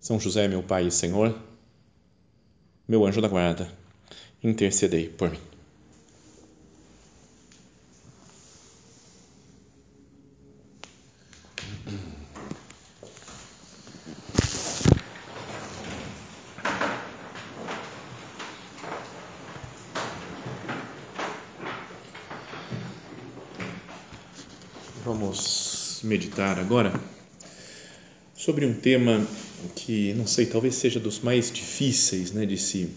são José, meu Pai e Senhor, meu anjo da guarda, intercedei por mim. Vamos meditar agora sobre um tema que não sei, talvez seja dos mais difíceis, né, de se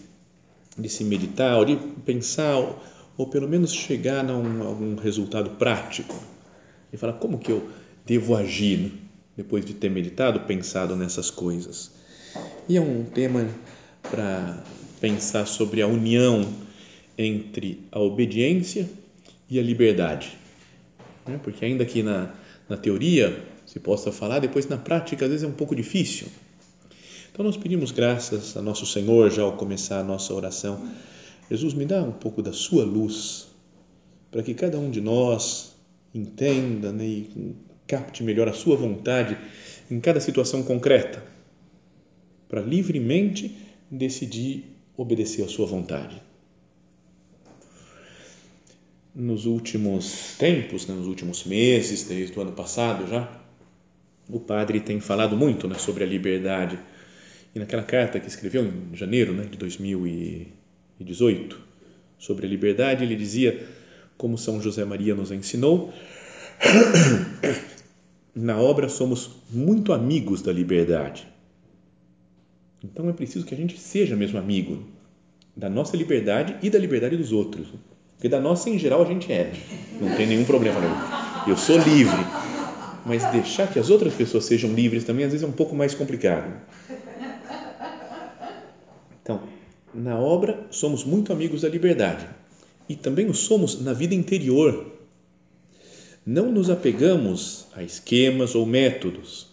de se meditar, ou de pensar, ou, ou pelo menos chegar a um, algum resultado prático e falar como que eu devo agir né, depois de ter meditado, pensado nessas coisas. E é um tema para pensar sobre a união entre a obediência e a liberdade, né? porque ainda que na, na teoria se possa falar, depois na prática às vezes é um pouco difícil então nós pedimos graças a nosso Senhor já ao começar a nossa oração. Jesus, me dá um pouco da sua luz para que cada um de nós entenda né, e capte melhor a sua vontade em cada situação concreta, para livremente decidir obedecer a sua vontade. Nos últimos tempos, né, nos últimos meses, desde o ano passado já, o padre tem falado muito né, sobre a liberdade e naquela carta que escreveu em janeiro né, de 2018 sobre a liberdade, ele dizia, como São José Maria nos ensinou, na obra somos muito amigos da liberdade. Então é preciso que a gente seja mesmo amigo da nossa liberdade e da liberdade dos outros. Porque da nossa, em geral, a gente é. Não tem nenhum problema. Eu sou livre. Mas deixar que as outras pessoas sejam livres também, às vezes, é um pouco mais complicado. Então, na obra, somos muito amigos da liberdade e também o somos na vida interior. Não nos apegamos a esquemas ou métodos.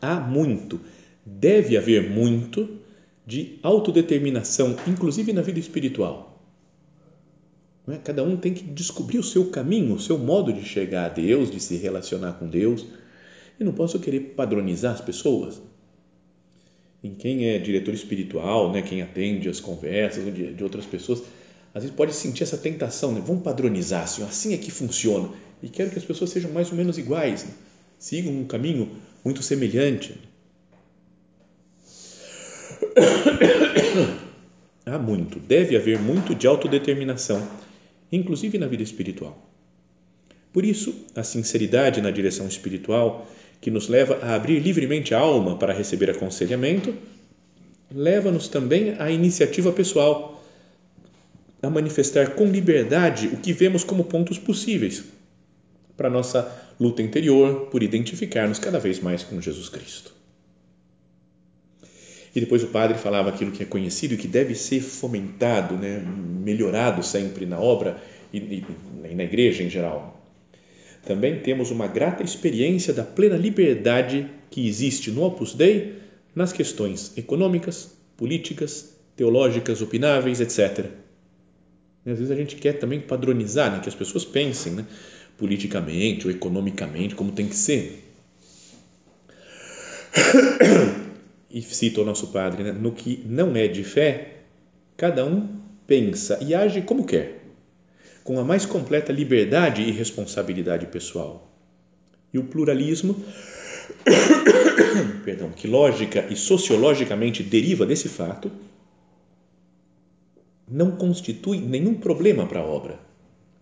Há muito, deve haver muito de autodeterminação, inclusive na vida espiritual. É? Cada um tem que descobrir o seu caminho, o seu modo de chegar a Deus, de se relacionar com Deus. E não posso querer padronizar as pessoas em quem é diretor espiritual, né, quem atende as conversas de, de outras pessoas, às vezes pode sentir essa tentação, né? vamos padronizar, assim, assim é que funciona. E quero que as pessoas sejam mais ou menos iguais, né? sigam um caminho muito semelhante. Há muito, deve haver muito de autodeterminação, inclusive na vida espiritual. Por isso, a sinceridade na direção espiritual que nos leva a abrir livremente a alma para receber aconselhamento, leva-nos também à iniciativa pessoal, a manifestar com liberdade o que vemos como pontos possíveis para nossa luta interior por identificarmos cada vez mais com Jesus Cristo. E depois o padre falava aquilo que é conhecido e que deve ser fomentado, né, melhorado sempre na obra e, e na igreja em geral também temos uma grata experiência da plena liberdade que existe no Opus Dei nas questões econômicas, políticas, teológicas, opináveis, etc. Às vezes a gente quer também padronizar, né, que as pessoas pensem né, politicamente ou economicamente como tem que ser. E cita o nosso padre, né, no que não é de fé, cada um pensa e age como quer com a mais completa liberdade e responsabilidade pessoal. E o pluralismo, perdão, que lógica e sociologicamente deriva desse fato, não constitui nenhum problema para a obra.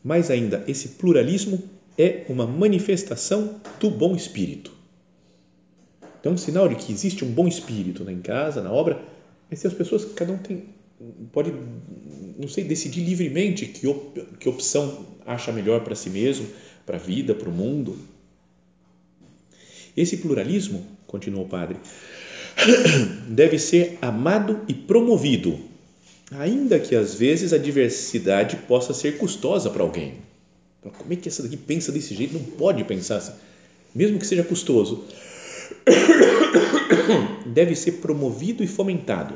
Mais ainda, esse pluralismo é uma manifestação do bom espírito. Então, um sinal de que existe um bom espírito na em casa, na obra, é se as pessoas, cada um tem pode, não sei, decidir livremente que, op, que opção acha melhor para si mesmo, para a vida, para o mundo. Esse pluralismo, continuou o padre, deve ser amado e promovido, ainda que às vezes a diversidade possa ser custosa para alguém. Como é que essa daqui pensa desse jeito? Não pode pensar assim, mesmo que seja custoso. Deve ser promovido e fomentado,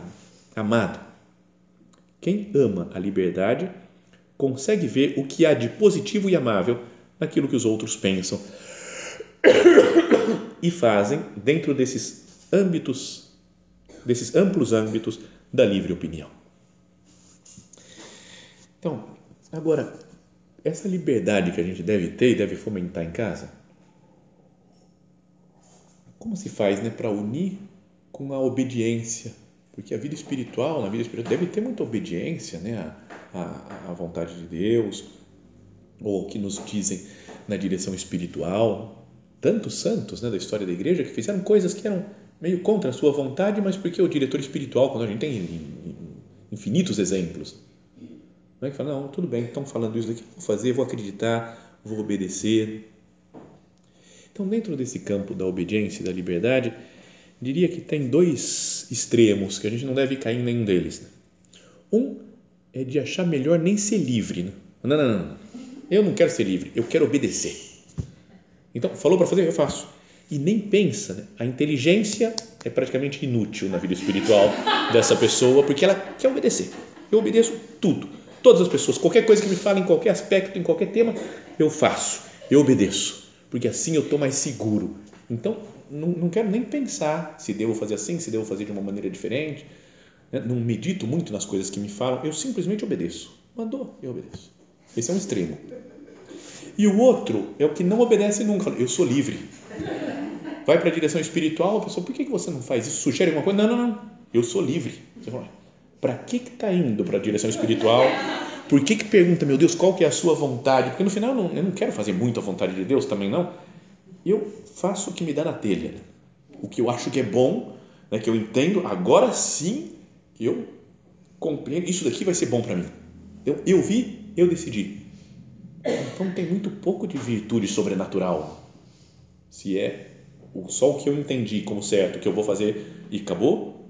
amado. Quem ama a liberdade consegue ver o que há de positivo e amável naquilo que os outros pensam e fazem dentro desses âmbitos, desses amplos âmbitos da livre opinião. Então, agora, essa liberdade que a gente deve ter e deve fomentar em casa, como se faz né, para unir com a obediência? Porque a vida espiritual, na vida espiritual, deve ter muita obediência né, à, à vontade de Deus, ou que nos dizem na direção espiritual. Tantos santos né, da história da igreja que fizeram coisas que eram meio contra a sua vontade, mas porque o diretor espiritual, quando a gente tem infinitos exemplos, não é que fala, não, tudo bem, estão falando isso daqui, vou fazer, vou acreditar, vou obedecer. Então, dentro desse campo da obediência e da liberdade, diria que tem dois extremos que a gente não deve cair em nenhum deles. Um é de achar melhor nem ser livre. Né? Não, não, não, eu não quero ser livre, eu quero obedecer. Então, falou para fazer, eu faço. E nem pensa, né? a inteligência é praticamente inútil na vida espiritual dessa pessoa, porque ela quer obedecer. Eu obedeço tudo Todas as pessoas, qualquer coisa que me falem, em qualquer aspecto, em qualquer tema, eu faço, eu obedeço, porque assim eu estou mais seguro. Então, não, não quero nem pensar se devo fazer assim, se devo fazer de uma maneira diferente. Né? Não medito muito nas coisas que me falam, eu simplesmente obedeço. Mandou, eu obedeço. Esse é um extremo. E o outro é o que não obedece nunca. Eu sou livre. Vai para a direção espiritual, a pessoa, por que você não faz isso? Sugere alguma coisa? Não, não, não. Eu sou livre. Você fala, para que está indo para a direção espiritual? Por que, que pergunta, meu Deus, qual que é a sua vontade? Porque no final eu não, eu não quero fazer muito a vontade de Deus também, não. Eu faço o que me dá na telha. O que eu acho que é bom, né, que eu entendo, agora sim eu compreendo, isso daqui vai ser bom para mim. Eu, eu vi, eu decidi. Então tem muito pouco de virtude sobrenatural. Se é só o que eu entendi como certo, que eu vou fazer e acabou,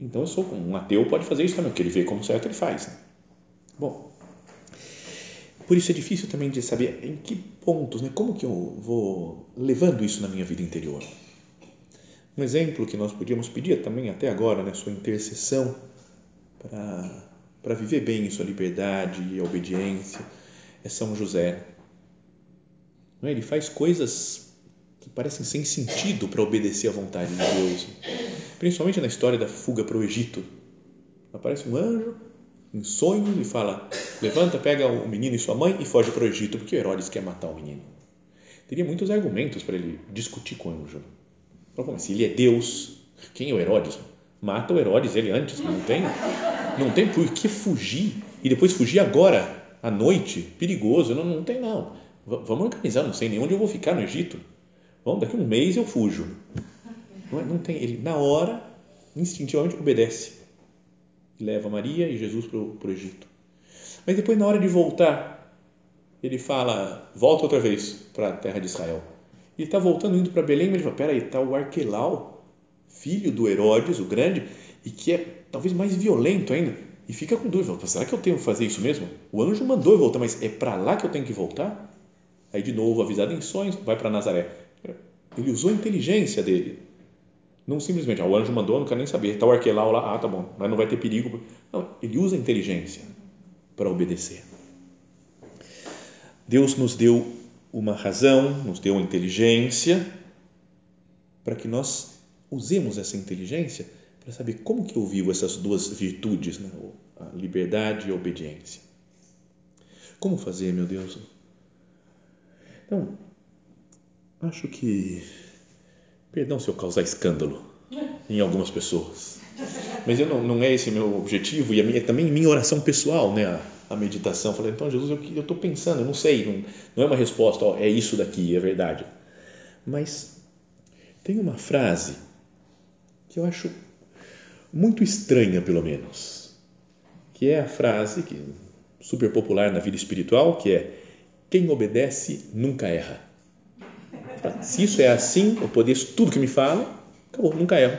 então eu sou um ateu pode fazer isso também, o que ele vê como certo ele faz. Né? Bom, por isso é difícil também de saber em que pontos, né, como que eu vou levando isso na minha vida interior. Um exemplo que nós podíamos pedir também até agora, né, sua intercessão para para viver bem sua liberdade e obediência é São José. Não é? Ele faz coisas que parecem sem sentido para obedecer à vontade de Deus principalmente na história da fuga para o Egito. Aparece um anjo em sonho e fala: levanta, pega o menino e sua mãe e foge para o Egito, porque Herodes quer matar o menino. Teria muitos argumentos para ele discutir com o anjo. Falou, se ele é Deus, quem é o Herodes? Mata o Herodes ele antes, não tem, não tem por que fugir e depois fugir agora, à noite, perigoso, não, não tem não. Vamos organizar, não sei nem onde eu vou ficar no Egito. Vamos, daqui a um mês eu fujo. Não, é, não tem, ele na hora, instintivamente obedece. E leva Maria e Jesus para o Egito. Mas depois, na hora de voltar, ele fala: volta outra vez para a terra de Israel. Ele está voltando, indo para Belém, mas ele fala: peraí, está o Arquelau, filho do Herodes, o grande, e que é talvez mais violento ainda. E fica com dúvida: será que eu tenho que fazer isso mesmo? O anjo mandou eu voltar, mas é para lá que eu tenho que voltar? Aí, de novo, avisado em sonhos, vai para Nazaré. Ele usou a inteligência dele não simplesmente, ah, o anjo mandou, não quero nem saber. Está o arquelau lá, ah, tá bom, mas não vai ter perigo. Não, ele usa a inteligência para obedecer. Deus nos deu uma razão, nos deu a inteligência para que nós usemos essa inteligência para saber como que eu vivo essas duas virtudes, né? a liberdade e a obediência. Como fazer, meu Deus? Então, acho que Perdão se eu causar escândalo em algumas pessoas. Mas eu não, não é esse meu objetivo e a minha, também minha oração pessoal, né? A, a meditação. Falei, então, Jesus, eu estou pensando, eu não sei, não, não é uma resposta, ó, é isso daqui, é verdade. Mas tem uma frase que eu acho muito estranha, pelo menos, que é a frase que super popular na vida espiritual, que é quem obedece nunca erra. Se isso é assim, eu podeço tudo que me falam, acabou, nunca erro.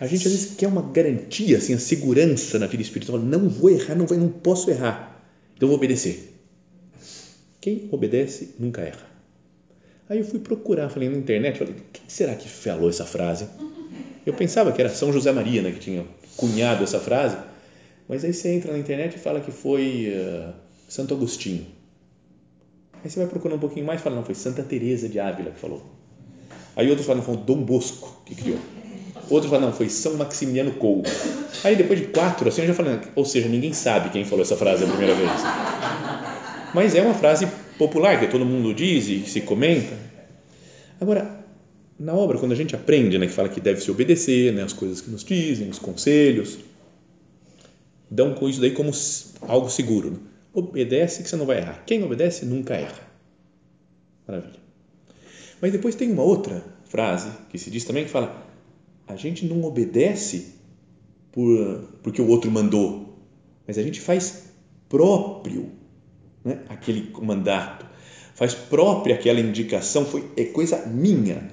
A gente às vezes quer uma garantia, assim, a segurança na vida espiritual. Não vou errar, não, vou, não posso errar. Então vou obedecer. Quem obedece nunca erra. Aí eu fui procurar, falei na internet, falei, quem será que falou essa frase? Eu pensava que era São José Maria, né, que tinha cunhado essa frase, mas aí você entra na internet e fala que foi uh, Santo Agostinho. Aí você vai procurando um pouquinho mais e fala, não, foi Santa Teresa de Ávila que falou. Aí outros falam, foi Dom Bosco que criou. Outros falam, não, foi São Maximiliano Kolbe. Aí depois de quatro, assim, eu já falei, ou seja, ninguém sabe quem falou essa frase a primeira vez. Mas é uma frase popular que todo mundo diz e se comenta. Agora, na obra, quando a gente aprende, né, que fala que deve se obedecer, né, as coisas que nos dizem, os conselhos, dão com isso daí como algo seguro. Né? Obedece que você não vai errar. Quem obedece nunca erra. Maravilha. Mas depois tem uma outra frase que se diz também que fala: a gente não obedece por, porque o outro mandou, mas a gente faz próprio né, aquele mandato, faz própria aquela indicação, foi, é coisa minha.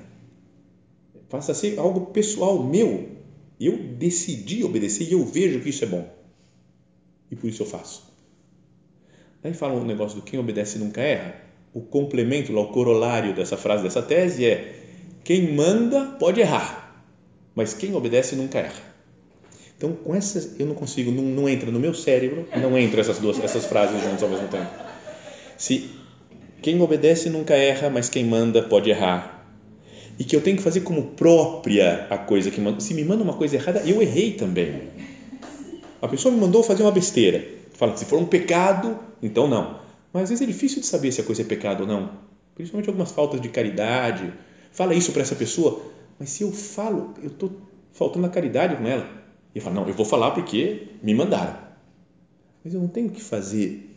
Faça ser algo pessoal meu. Eu decidi obedecer e eu vejo que isso é bom. E por isso eu faço. Aí fala um negócio do quem obedece nunca erra. O complemento, o corolário dessa frase, dessa tese é: quem manda pode errar, mas quem obedece nunca erra. Então, com essas, eu não consigo, não, não entra no meu cérebro, não entra essas duas, essas frases juntas ao mesmo tempo. Se quem obedece nunca erra, mas quem manda pode errar. E que eu tenho que fazer como própria a coisa que manda. Se me manda uma coisa errada, eu errei também. A pessoa me mandou fazer uma besteira. Fala se for um pecado, então não. Mas às vezes é difícil de saber se a coisa é pecado ou não. Principalmente algumas faltas de caridade. Fala isso para essa pessoa, mas se eu falo, eu estou faltando a caridade com ela. E falo, não, eu vou falar porque me mandaram. Mas eu não tenho que fazer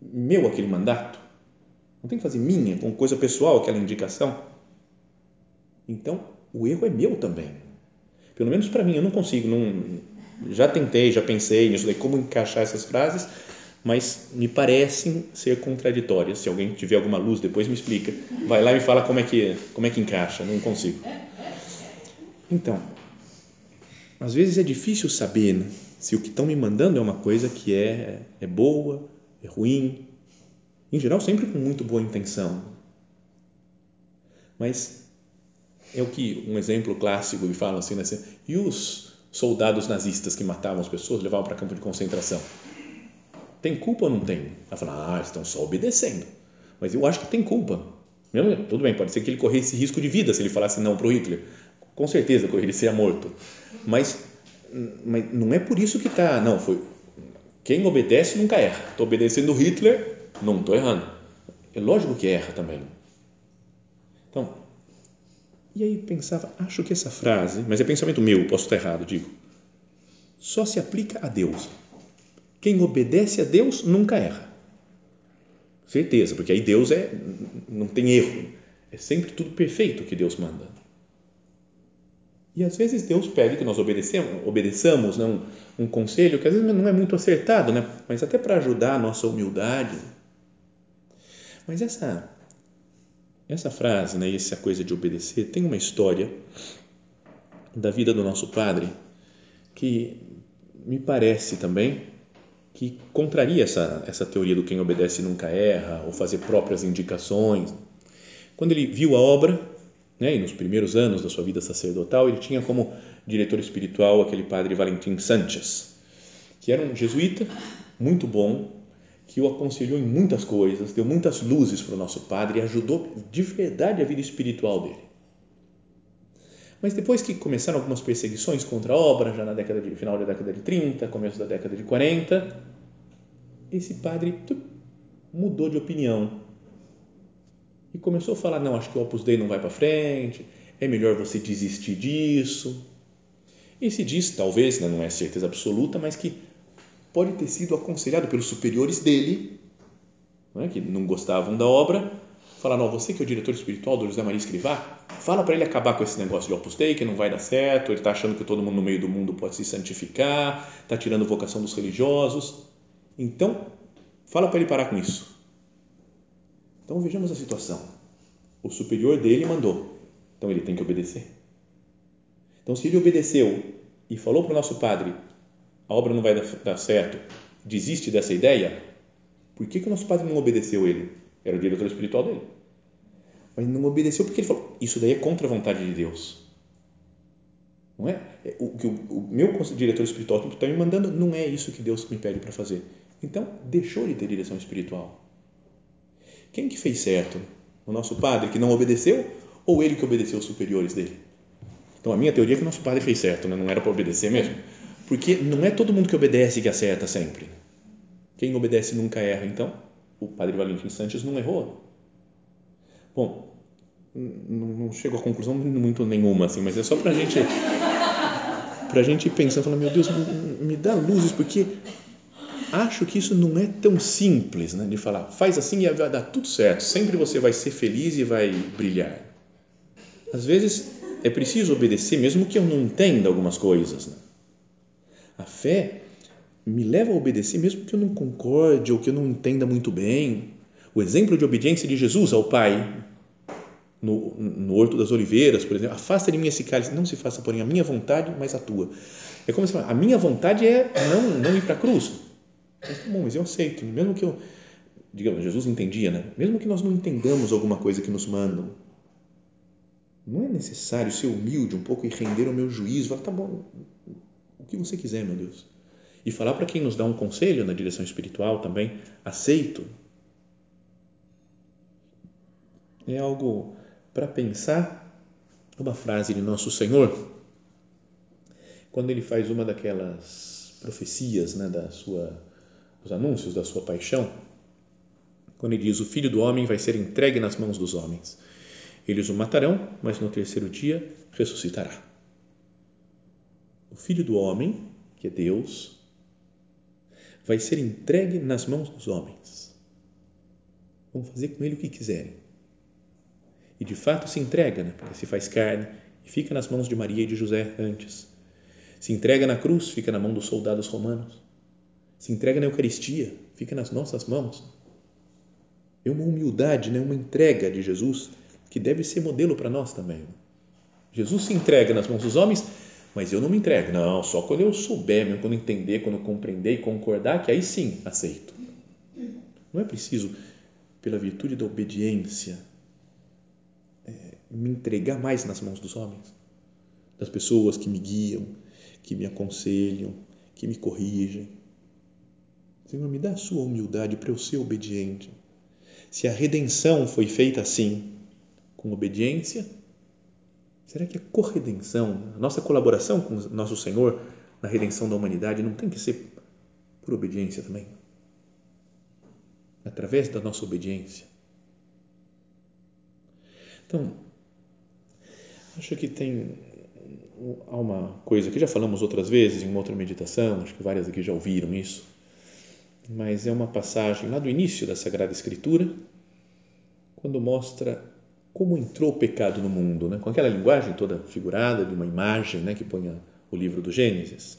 meu aquele mandato. Não tenho que fazer minha, com coisa pessoal, aquela indicação. Então, o erro é meu também. Pelo menos para mim, eu não consigo, não, já tentei, já pensei nisso daí, como encaixar essas frases, mas me parecem ser contraditórias. Se alguém tiver alguma luz, depois me explica. Vai lá e me fala como é que, como é que encaixa, não consigo. Então, às vezes é difícil saber né, se o que estão me mandando é uma coisa que é, é boa, é ruim. Em geral, sempre com muito boa intenção. Mas é o que um exemplo clássico que fala assim, né? Assim, e os soldados nazistas que matavam as pessoas, levavam para campo de concentração? Tem culpa ou não tem? Ela fala, ah, estão só obedecendo. Mas eu acho que tem culpa. Tudo bem, pode ser que ele corresse risco de vida se ele falasse não para o Hitler. Com certeza correria seria morto. Mas, mas não é por isso que está. Não, foi. Quem obedece nunca erra. Estou obedecendo Hitler, não estou errando. É lógico que erra também. Então, e aí pensava, acho que essa frase, mas é pensamento meu, posso estar errado, digo, só se aplica a Deus. Quem obedece a Deus nunca erra. Certeza, porque aí Deus é não tem erro. É sempre tudo perfeito que Deus manda. E às vezes Deus pede que nós obedecemos, obedeçamos né, um, um conselho que às vezes não é muito acertado, né? mas até para ajudar a nossa humildade. Mas essa essa frase, né, essa coisa de obedecer, tem uma história da vida do nosso padre que me parece também que contraria essa, essa teoria do quem obedece nunca erra, ou fazer próprias indicações. Quando ele viu a obra, né, e nos primeiros anos da sua vida sacerdotal, ele tinha como diretor espiritual aquele padre Valentim Sanchez, que era um jesuíta muito bom, que o aconselhou em muitas coisas, deu muitas luzes para o nosso padre e ajudou de verdade a vida espiritual dele. Mas depois que começaram algumas perseguições contra a obra, já na década de, final da década de 30, começo da década de 40, esse padre mudou de opinião e começou a falar: não, acho que o Opus Dei não vai para frente, é melhor você desistir disso. E se diz, talvez, né, não é certeza absoluta, mas que pode ter sido aconselhado pelos superiores dele, não é, que não gostavam da obra, falar, não, você que é o diretor espiritual do José Maria Escrivá, fala para ele acabar com esse negócio de Opus Dei, que não vai dar certo, ele está achando que todo mundo no meio do mundo pode se santificar, está tirando vocação dos religiosos. Então, fala para ele parar com isso. Então, vejamos a situação. O superior dele mandou, então ele tem que obedecer. Então, se ele obedeceu e falou para o nosso padre, a obra não vai dar certo, desiste dessa ideia, por que, que o nosso padre não obedeceu ele? Era o diretor espiritual dele. Mas não obedeceu porque ele falou, isso daí é contra a vontade de Deus. Não é? é o que o, o meu diretor espiritual está me mandando não é isso que Deus me pede para fazer. Então, deixou de ter direção espiritual. Quem que fez certo? O nosso padre que não obedeceu ou ele que obedeceu os superiores dele? Então, a minha teoria é que o nosso padre fez certo, né? não era para obedecer mesmo. Porque não é todo mundo que obedece que acerta sempre. Quem obedece nunca erra. Então, o padre Valentim Santos não errou. Bom, não chego a conclusão muito nenhuma, assim, mas é só para gente a gente pensar, falar, meu Deus, me dá luzes, porque acho que isso não é tão simples, né, de falar, faz assim e vai dar tudo certo, sempre você vai ser feliz e vai brilhar. Às vezes é preciso obedecer, mesmo que eu não entenda algumas coisas. Né? A fé me leva a obedecer, mesmo que eu não concorde ou que eu não entenda muito bem. O exemplo de obediência de Jesus ao Pai, no, no Horto das Oliveiras, por exemplo, afasta de mim esse cálice, não se faça porém a minha vontade, mas a tua. É como se a minha vontade é não, não ir para a cruz. Mas, tá bom, mas eu aceito, mesmo que eu, digamos, Jesus entendia, né? Mesmo que nós não entendamos alguma coisa que nos mandam, não é necessário ser humilde um pouco e render o meu juízo, falar, tá bom, o que você quiser, meu Deus. E falar para quem nos dá um conselho na direção espiritual também, aceito. É algo para pensar uma frase de Nosso Senhor, quando ele faz uma daquelas profecias, né, da sua, dos anúncios da sua paixão, quando ele diz: O filho do homem vai ser entregue nas mãos dos homens. Eles o matarão, mas no terceiro dia ressuscitará. O filho do homem, que é Deus, vai ser entregue nas mãos dos homens. Vão fazer com ele o que quiserem e de fato se entrega, né? porque se faz carne e fica nas mãos de Maria e de José antes. Se entrega na cruz, fica na mão dos soldados romanos. Se entrega na Eucaristia, fica nas nossas mãos. É uma humildade, né? uma entrega de Jesus que deve ser modelo para nós também. Jesus se entrega nas mãos dos homens, mas eu não me entrego. Não, só quando eu souber, mesmo quando entender, quando compreender e concordar, que aí sim aceito. Não é preciso, pela virtude da obediência, é, me entregar mais nas mãos dos homens, das pessoas que me guiam, que me aconselham, que me corrigem. Senhor, me dá a sua humildade para eu ser obediente. Se a redenção foi feita assim, com obediência, será que a corredenção, a nossa colaboração com o nosso Senhor na redenção da humanidade não tem que ser por obediência também? Através da nossa obediência então, acho que tem há uma coisa que já falamos outras vezes em uma outra meditação, acho que várias aqui já ouviram isso, mas é uma passagem lá do início da Sagrada Escritura, quando mostra como entrou o pecado no mundo, né? com aquela linguagem toda figurada de uma imagem né? que põe o livro do Gênesis.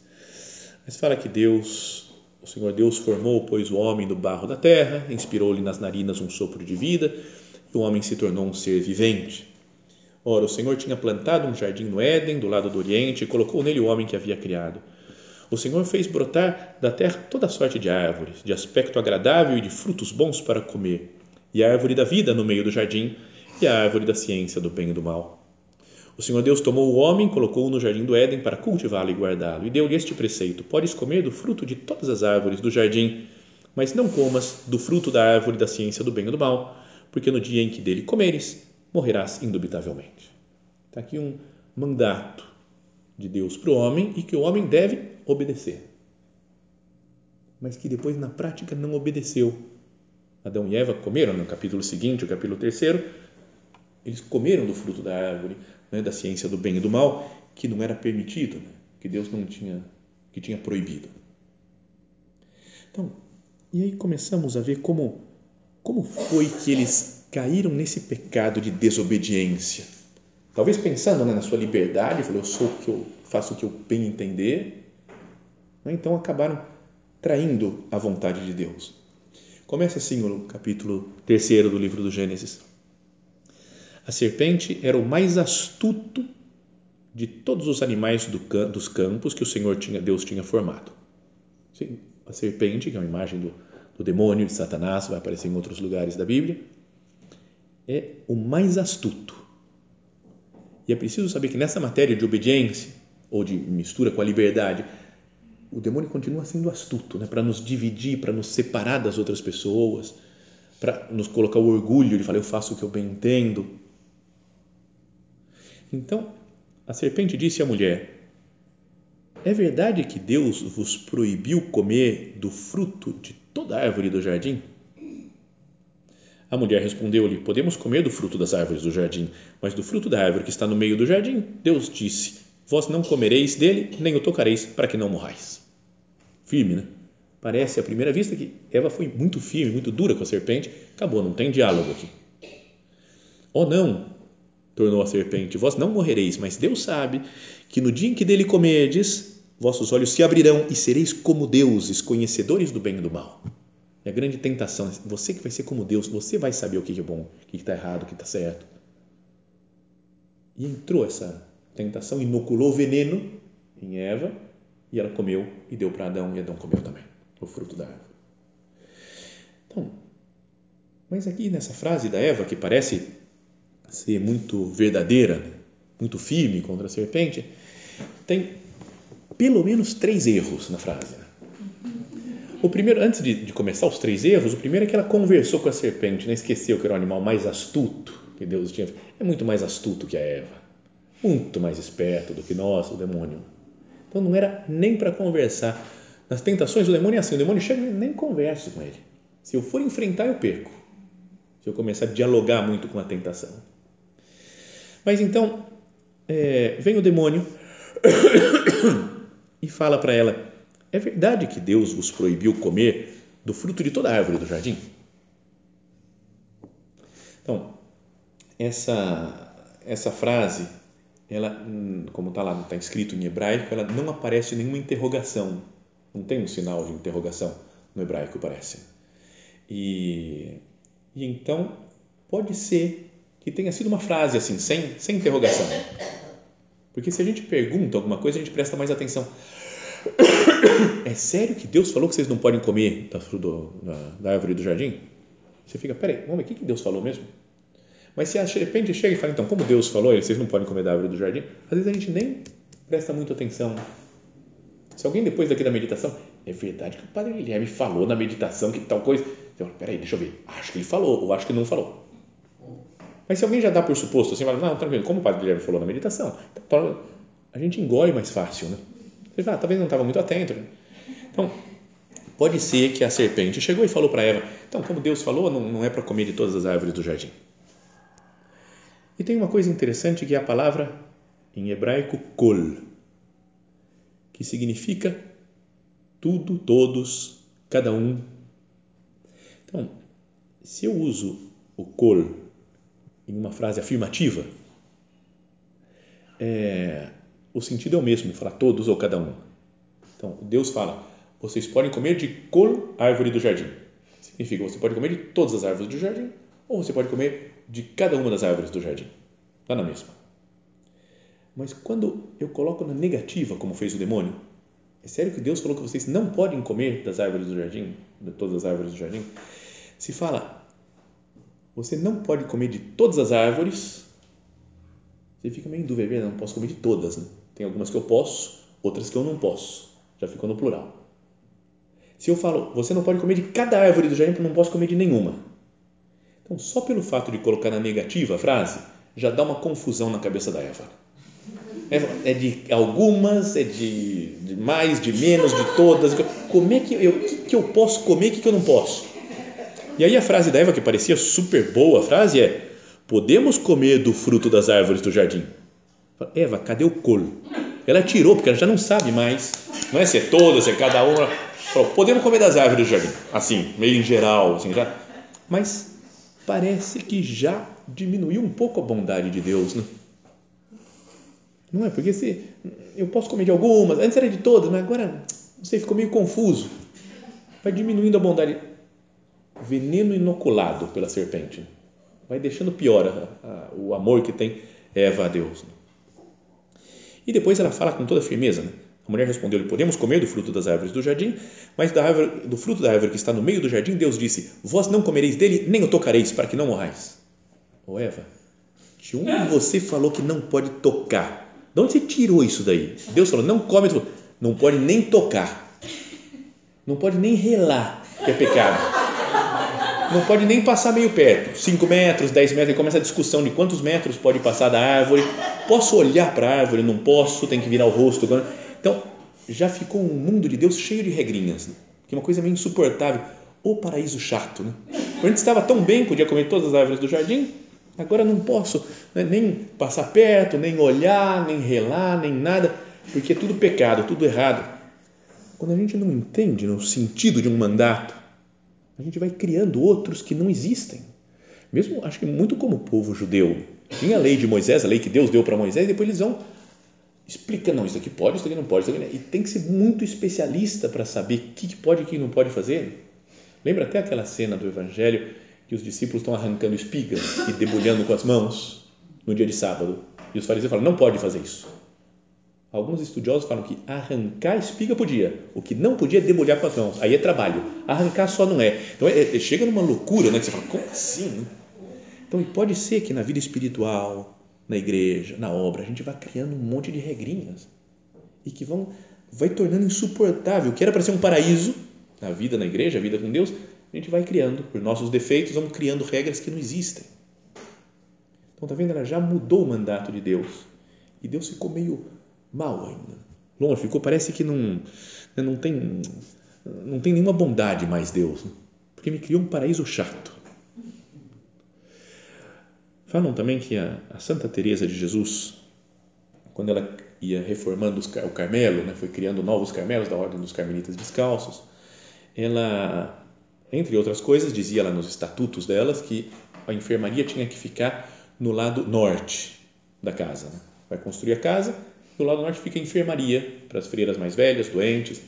Mas fala que Deus, o Senhor Deus formou, pois, o homem do barro da terra, inspirou-lhe nas narinas um sopro de vida o homem se tornou um ser vivente. Ora, o Senhor tinha plantado um jardim no Éden, do lado do Oriente, e colocou nele o homem que havia criado. O Senhor fez brotar da terra toda sorte de árvores, de aspecto agradável e de frutos bons para comer, e a árvore da vida no meio do jardim, e a árvore da ciência do bem e do mal. O Senhor Deus tomou o homem, colocou-o no jardim do Éden para cultivá-lo e guardá-lo, e deu-lhe este preceito: Podes comer do fruto de todas as árvores do jardim, mas não comas do fruto da árvore da ciência do bem e do mal, porque no dia em que dele comeres, morrerás indubitavelmente. Está aqui um mandato de Deus para o homem e que o homem deve obedecer. Mas que depois na prática não obedeceu. Adão e Eva comeram no capítulo seguinte, o capítulo terceiro, eles comeram do fruto da árvore, né, da ciência do bem e do mal, que não era permitido, né, que Deus não tinha, que tinha proibido. Então, e aí começamos a ver como como foi que eles caíram nesse pecado de desobediência? Talvez pensando né, na sua liberdade, falou, eu sou o que eu faço o que eu bem entender. Né? Então acabaram traindo a vontade de Deus. Começa assim o capítulo terceiro do livro do Gênesis. A serpente era o mais astuto de todos os animais do, dos campos que o Senhor tinha, Deus tinha formado. Sim, a serpente, que é uma imagem do, do demônio, de Satanás, vai aparecer em outros lugares da Bíblia, é o mais astuto. E é preciso saber que nessa matéria de obediência, ou de mistura com a liberdade, o demônio continua sendo astuto, né? para nos dividir, para nos separar das outras pessoas, para nos colocar o orgulho de falar eu faço o que eu bem entendo. Então, a serpente disse à mulher: É verdade que Deus vos proibiu comer do fruto de toda árvore do jardim? A mulher respondeu-lhe: Podemos comer do fruto das árvores do jardim, mas do fruto da árvore que está no meio do jardim, Deus disse: Vós não comereis dele, nem o tocareis, para que não morrais. Firme, né? Parece à primeira vista que Eva foi muito firme, muito dura com a serpente. Acabou, não tem diálogo aqui. Oh, não, tornou a serpente, vós não morrereis, mas Deus sabe que no dia em que dele comerdes, vossos olhos se abrirão e sereis como deuses, conhecedores do bem e do mal. É a grande tentação, você que vai ser como Deus, você vai saber o que é bom, o que está errado, o que está certo. E entrou essa tentação, inoculou veneno em Eva e ela comeu e deu para Adão e Adão comeu também o fruto da árvore. Então, mas aqui nessa frase da Eva, que parece ser muito verdadeira, muito firme contra a serpente, tem pelo menos três erros na frase. O primeiro, antes de, de, começar os três erros, o primeiro é que ela conversou com a serpente, né? esqueceu que era o animal mais astuto que Deus tinha. É muito mais astuto que a Eva, muito mais esperto do que nós, o demônio. Então não era nem para conversar. Nas tentações, o demônio é assim: o demônio chega e nem converso com ele. Se eu for enfrentar, eu perco. Se eu começar a dialogar muito com a tentação. Mas então, é, vem o demônio e fala para ela: É verdade que Deus vos proibiu comer do fruto de toda a árvore do jardim? Então, essa, essa frase, ela, como está lá, está escrito em hebraico, ela não aparece nenhuma interrogação, não tem um sinal de interrogação no hebraico, parece. E, e então, pode ser que tenha sido uma frase assim, sem, sem interrogação. Porque se a gente pergunta alguma coisa, a gente presta mais atenção. É sério que Deus falou que vocês não podem comer da, do, da, da árvore do jardim? Você fica, peraí, vamos ver, o que, que Deus falou mesmo? Mas se de repente chega e fala, então, como Deus falou, vocês não podem comer da árvore do jardim, às vezes a gente nem presta muito atenção. Se alguém depois daqui da meditação, é verdade que o Padre Guilherme falou na meditação que tal coisa, fala, peraí, deixa eu ver, acho que ele falou, ou acho que não falou. Mas se alguém já dá por suposto assim, fala, não, tranquilo, como o padre Guilherme falou na meditação, então, a gente engole mais fácil, né? Você fala, ah, talvez não estava muito atento. Então, pode ser que a serpente chegou e falou para Eva, então, como Deus falou, não, não é para comer de todas as árvores do jardim. E tem uma coisa interessante que é a palavra em hebraico kol, que significa tudo, todos, cada um. Então, se eu uso o kol em uma frase afirmativa, é, o sentido é o mesmo, falar todos ou cada um. Então, Deus fala, vocês podem comer de col árvore do jardim. Significa, você pode comer de todas as árvores do jardim, ou você pode comer de cada uma das árvores do jardim. Está na mesma. Mas quando eu coloco na negativa, como fez o demônio, é sério que Deus falou que vocês não podem comer das árvores do jardim, de todas as árvores do jardim? Se fala, você não pode comer de todas as árvores. Você fica meio em dúvida, não posso comer de todas. Né? Tem algumas que eu posso, outras que eu não posso. Já ficou no plural. Se eu falo, você não pode comer de cada árvore do jardim, não posso comer de nenhuma. Então, só pelo fato de colocar na negativa a frase, já dá uma confusão na cabeça da Eva. É, é de algumas, é de, de mais, de menos, de todas. Como é que eu, que, que eu posso comer, o que, que eu não posso? E aí a frase da Eva, que parecia super boa, a frase é: Podemos comer do fruto das árvores do jardim? Eva, cadê o colo? Ela tirou, porque ela já não sabe mais, não é se é todas, se é cada uma. Falou, podemos comer das árvores do jardim, assim, meio em geral, assim, já. Mas parece que já diminuiu um pouco a bondade de Deus, né? Não é? Porque se eu posso comer de algumas, antes era de todas, mas agora, não sei, ficou meio confuso. Vai diminuindo a bondade veneno inoculado pela serpente. Vai deixando pior a, a, o amor que tem Eva a Deus. E depois ela fala com toda firmeza, né? A mulher respondeu-lhe: Podemos comer do fruto das árvores do jardim, mas da árvore, do fruto da árvore que está no meio do jardim, Deus disse: Vós não comereis dele, nem o tocareis, para que não morrais. Ô Eva, de onde você falou que não pode tocar? De onde você tirou isso daí? Deus falou: Não come, não pode nem tocar, não pode nem relar, que é pecado. Não pode nem passar meio perto, 5 metros, 10 metros, e começa a discussão de quantos metros pode passar da árvore. Posso olhar para a árvore? Não posso, tem que virar o rosto. Então, já ficou um mundo de Deus cheio de regrinhas, né? que é uma coisa meio insuportável. O paraíso chato, né? Antes estava tão bem, podia comer todas as árvores do jardim, agora não posso né? nem passar perto, nem olhar, nem relar, nem nada, porque é tudo pecado, tudo errado. Quando a gente não entende o sentido de um mandato, a gente vai criando outros que não existem. Mesmo, acho que muito como o povo judeu. Tinha a lei de Moisés, a lei que Deus deu para Moisés, e depois eles vão explica, não, isso aqui pode, isso aqui não pode, isso aqui não. e tem que ser muito especialista para saber o que pode e o que não pode fazer. Lembra até aquela cena do Evangelho que os discípulos estão arrancando espigas e debulhando com as mãos no dia de sábado, e os fariseus falam, não pode fazer isso. Alguns estudiosos falam que arrancar espiga podia, o que não podia é debulhar com as mãos, aí é trabalho, arrancar só não é. Então é, é, chega numa loucura, né, que você fala, como assim? Então, e pode ser que na vida espiritual, na igreja, na obra, a gente vai criando um monte de regrinhas e que vão vai tornando insuportável. O que era para ser um paraíso, a vida na igreja, a vida com Deus, a gente vai criando, por nossos defeitos, vamos criando regras que não existem. Então, tá vendo? Ela já mudou o mandato de Deus e Deus ficou meio mal ainda. Longe ficou, parece que não, né, não tem não tem nenhuma bondade mais Deus, né? porque me criou um paraíso chato. Falam também que a, a Santa Teresa de Jesus, quando ela ia reformando os, o Carmelo, né, foi criando novos Carmelos da Ordem dos Carmelitas Descalços, ela, entre outras coisas, dizia lá nos estatutos delas que a enfermaria tinha que ficar no lado norte da casa. Né? Vai construir a casa do lado norte fica a enfermaria para as freiras mais velhas, doentes.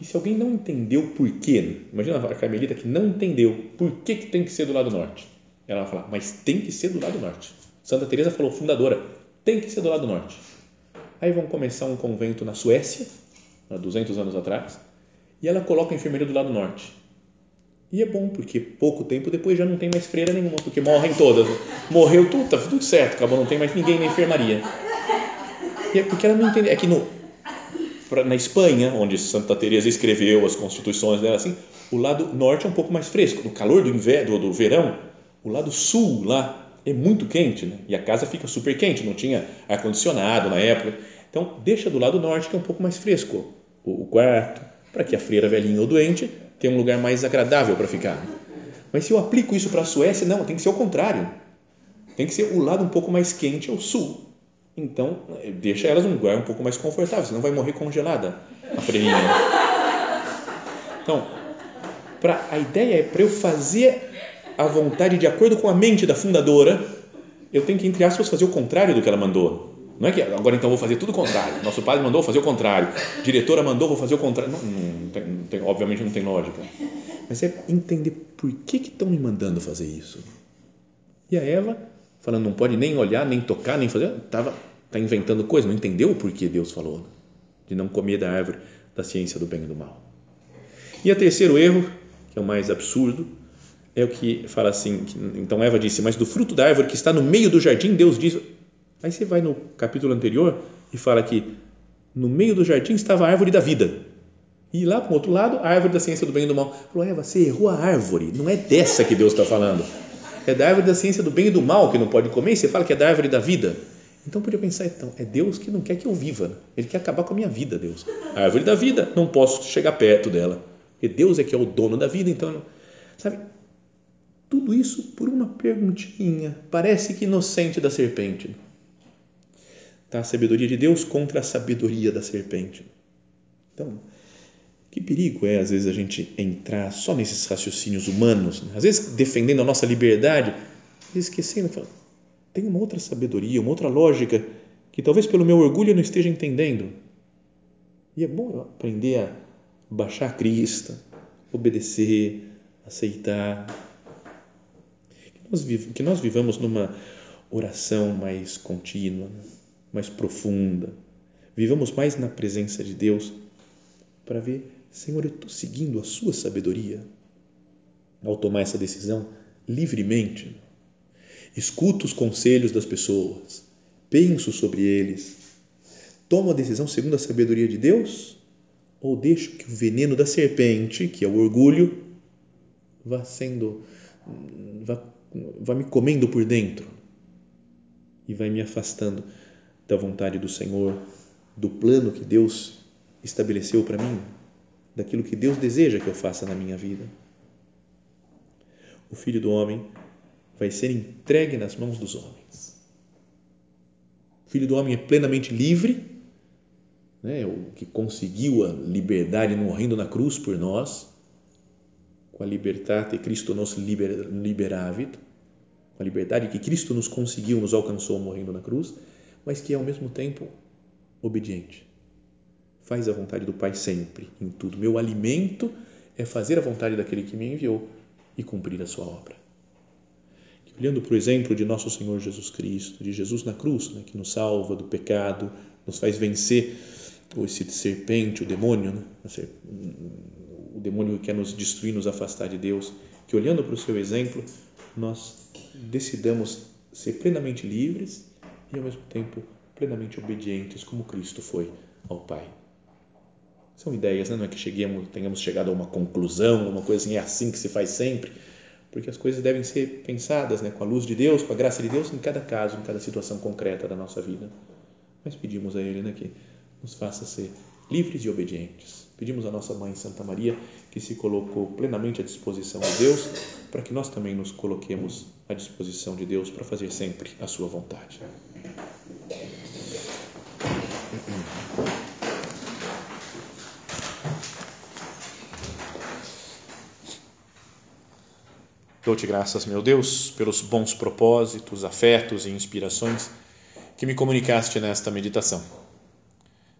E se alguém não entendeu por quê, imagina a carmelita que não entendeu por que, que tem que ser do lado norte. Ela vai falar, mas tem que ser do lado norte. Santa Teresa falou, fundadora, tem que ser do lado norte. Aí vão começar um convento na Suécia, há 200 anos atrás, e ela coloca a enfermeira do lado norte. E é bom, porque pouco tempo depois já não tem mais freira nenhuma, porque morrem todas. Morreu tudo, tá tudo certo, acabou, não tem mais ninguém na enfermaria. E é porque ela não entende. É que no, na Espanha, onde Santa Teresa escreveu as constituições dela, assim, o lado norte é um pouco mais fresco. No calor do inverno, do verão, o lado sul lá é muito quente, né? e a casa fica super quente, não tinha ar-condicionado na época. Então, deixa do lado norte, que é um pouco mais fresco o, o quarto, para que a freira velhinha ou doente tenha um lugar mais agradável para ficar. Mas se eu aplico isso para a Suécia, não, tem que ser o contrário. Tem que ser o lado um pouco mais quente ao sul. Então, deixa elas num lugar um pouco mais confortável, senão vai morrer congelada a freirinha. Então, pra, a ideia é para eu fazer a vontade de acordo com a mente da fundadora, eu tenho que, entre aspas, fazer o contrário do que ela mandou. Não é que agora então vou fazer tudo o contrário. Nosso padre mandou, fazer o contrário. Diretora mandou, vou fazer o contrário. Não, não, tem, não tem, obviamente não tem lógica. Mas é entender por que estão me mandando fazer isso. E a Eva, falando, não pode nem olhar, nem tocar, nem fazer, estava tá inventando coisa, não entendeu o porquê Deus falou de não comer da árvore da ciência do bem e do mal. E o terceiro erro, que é o mais absurdo, é o que fala assim, que, então Eva disse, mas do fruto da árvore que está no meio do jardim, Deus diz, aí você vai no capítulo anterior e fala que no meio do jardim estava a árvore da vida, e lá para o outro lado, a árvore da ciência do bem e do mal. Falou, Eva, você errou a árvore, não é dessa que Deus está falando, é da árvore da ciência do bem e do mal que não pode comer, e você fala que é da árvore da vida. Então podia pensar, então, é Deus que não quer que eu viva, Ele quer acabar com a minha vida, Deus. A árvore da vida, não posso chegar perto dela, porque Deus é que é o dono da vida, então, sabe, tudo isso por uma perguntinha, parece que inocente da serpente. Tá? A sabedoria de Deus contra a sabedoria da serpente. Então, que perigo é, às vezes, a gente entrar só nesses raciocínios humanos, né? às vezes defendendo a nossa liberdade, esquecendo, tem uma outra sabedoria, uma outra lógica que talvez pelo meu orgulho eu não esteja entendendo. E é bom eu aprender a baixar a crista, obedecer, aceitar, que nós vivamos numa oração mais contínua, mais profunda. Vivamos mais na presença de Deus para ver, Senhor, eu estou seguindo a Sua sabedoria ao tomar essa decisão livremente. Escuto os conselhos das pessoas, penso sobre eles, tomo a decisão segundo a sabedoria de Deus ou deixo que o veneno da serpente, que é o orgulho, vá sendo, vá, vá me comendo por dentro e vai me afastando da vontade do Senhor, do plano que Deus estabeleceu para mim, daquilo que Deus deseja que eu faça na minha vida. O Filho do Homem vai ser entregue nas mãos dos homens. O Filho do Homem é plenamente livre né, o que conseguiu a liberdade morrendo na cruz por nós, com a libertate Cristo nos liber, liberavit, com a liberdade que Cristo nos conseguiu, nos alcançou morrendo na cruz, mas que é ao mesmo tempo obediente. Faz a vontade do Pai sempre, em tudo. Meu alimento é fazer a vontade daquele que me enviou e cumprir a sua obra. olhando para o exemplo de nosso Senhor Jesus Cristo, de Jesus na cruz, né, que nos salva do pecado, nos faz vencer esse serpente, o demônio, né? o demônio que quer nos destruir, nos afastar de Deus, que olhando para o seu exemplo, nós decidamos ser plenamente livres e ao mesmo tempo plenamente obedientes, como Cristo foi ao Pai. São ideias, né? não é que cheguemos, tenhamos chegado a uma conclusão, uma coisa assim, é assim que se faz sempre, porque as coisas devem ser pensadas né? com a luz de Deus, com a graça de Deus, em cada caso, em cada situação concreta da nossa vida. Mas pedimos a Ele né, que nos faça ser livres e obedientes. Pedimos à nossa Mãe Santa Maria, que se colocou plenamente à disposição de Deus, para que nós também nos coloquemos à disposição de Deus para fazer sempre a Sua vontade. Dou-te graças, meu Deus, pelos bons propósitos, afetos e inspirações que me comunicaste nesta meditação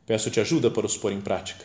Peço-te ajuda para os pôr em prática.